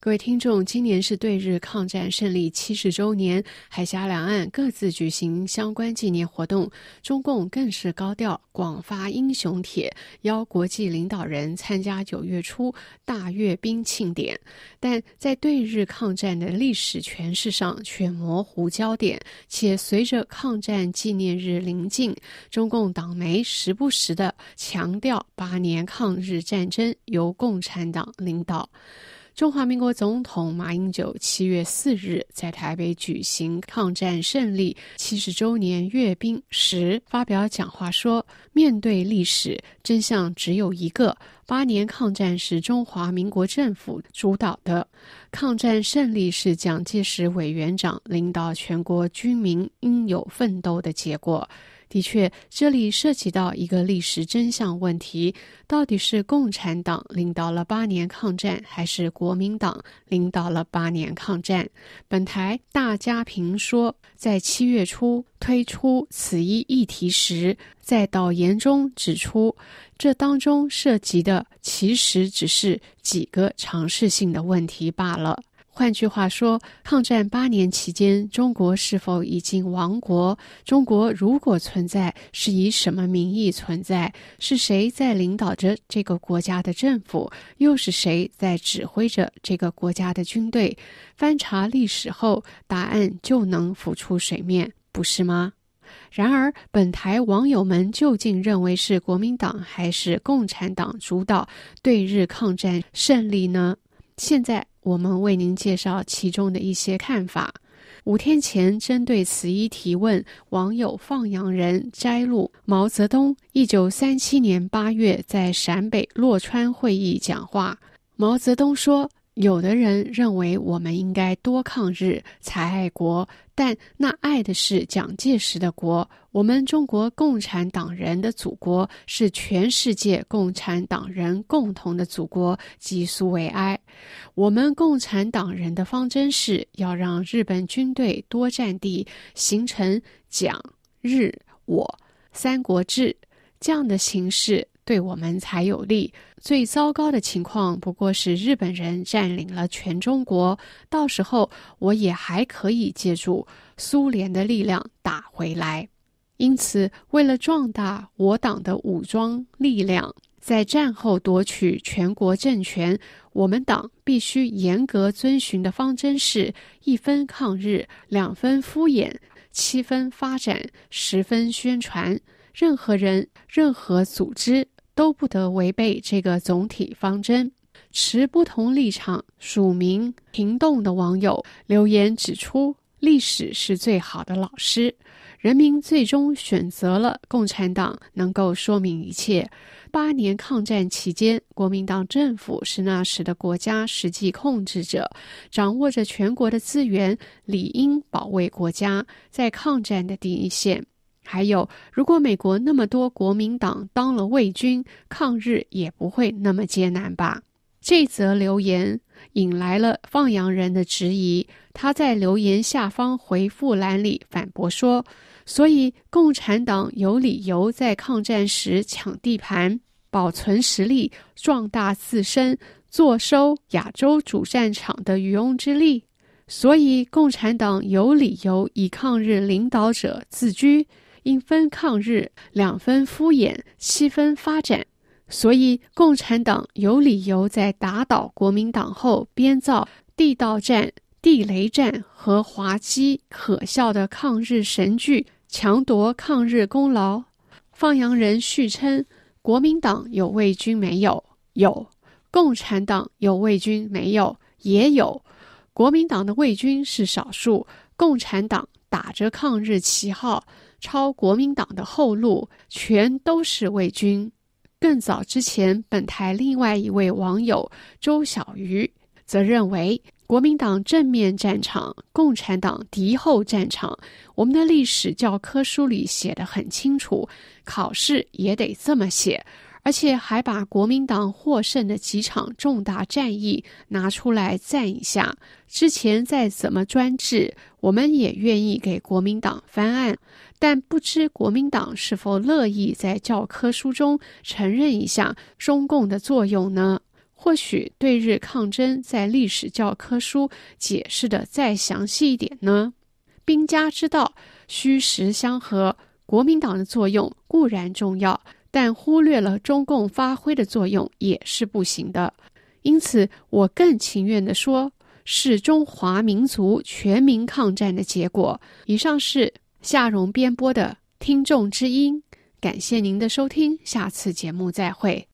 各位听众，今年是对日抗战胜利七十周年，海峡两岸各自举行相关纪念活动。中共更是高调广发英雄帖，邀国际领导人参加九月初大阅兵庆典。但在对日抗战的历史诠释上却模糊焦点，且随着抗战纪念日临近，中共党媒时不时的强调八年抗日战争由共产党领导。中华民国总统马英九七月四日在台北举行抗战胜利七十周年阅兵时发表讲话说：“面对历史真相只有一个，八年抗战是中华民国政府主导的，抗战胜利是蒋介石委员长领导全国军民应有奋斗的结果。”的确，这里涉及到一个历史真相问题：到底是共产党领导了八年抗战，还是国民党领导了八年抗战？本台大家评说，在七月初推出此一议题时，在导言中指出，这当中涉及的其实只是几个常识性的问题罢了。换句话说，抗战八年期间，中国是否已经亡国？中国如果存在，是以什么名义存在？是谁在领导着这个国家的政府？又是谁在指挥着这个国家的军队？翻查历史后，答案就能浮出水面，不是吗？然而，本台网友们究竟认为是国民党还是共产党主导对日抗战胜利呢？现在。我们为您介绍其中的一些看法。五天前，针对此一提问，网友放羊人摘录毛泽东一九三七年八月在陕北洛川会议讲话。毛泽东说。有的人认为我们应该多抗日才爱国，但那爱的是蒋介石的国。我们中国共产党人的祖国是全世界共产党人共同的祖国，即苏维埃。我们共产党人的方针是要让日本军队多占地，形成蒋日我三国志这样的形式。对我们才有利。最糟糕的情况不过是日本人占领了全中国，到时候我也还可以借助苏联的力量打回来。因此，为了壮大我党的武装力量，在战后夺取全国政权，我们党必须严格遵循的方针是：一分抗日，两分敷衍，七分发展，十分宣传。任何人、任何组织。都不得违背这个总体方针。持不同立场、署名评动的网友留言指出：“历史是最好的老师，人民最终选择了共产党，能够说明一切。八年抗战期间，国民党政府是那时的国家实际控制者，掌握着全国的资源，理应保卫国家，在抗战的第一线。”还有，如果美国那么多国民党当了卫军，抗日也不会那么艰难吧？这则留言引来了放羊人的质疑。他在留言下方回复栏里反驳说：“所以共产党有理由在抗战时抢地盘，保存实力，壮大自身，坐收亚洲主战场的渔翁之利。所以共产党有理由以抗日领导者自居。”一分抗日，两分敷衍，七分发展。所以，共产党有理由在打倒国民党后，编造地道战、地雷战和滑稽可笑的抗日神剧，强夺抗日功劳。放羊人续称：国民党有卫军没有？有。共产党有卫军没有？也有。国民党的卫军是少数，共产党打着抗日旗号。抄国民党的后路，全都是伪军。更早之前，本台另外一位网友周小鱼则认为，国民党正面战场，共产党敌后战场。我们的历史教科书里写的很清楚，考试也得这么写。而且还把国民党获胜的几场重大战役拿出来赞一下。之前再怎么专制，我们也愿意给国民党翻案。但不知国民党是否乐意在教科书中承认一下中共的作用呢？或许对日抗争在历史教科书解释的再详细一点呢？兵家之道，虚实相合。国民党的作用固然重要，但忽略了中共发挥的作用也是不行的。因此，我更情愿的说，是中华民族全民抗战的结果。以上是夏荣编播的听众之音，感谢您的收听，下次节目再会。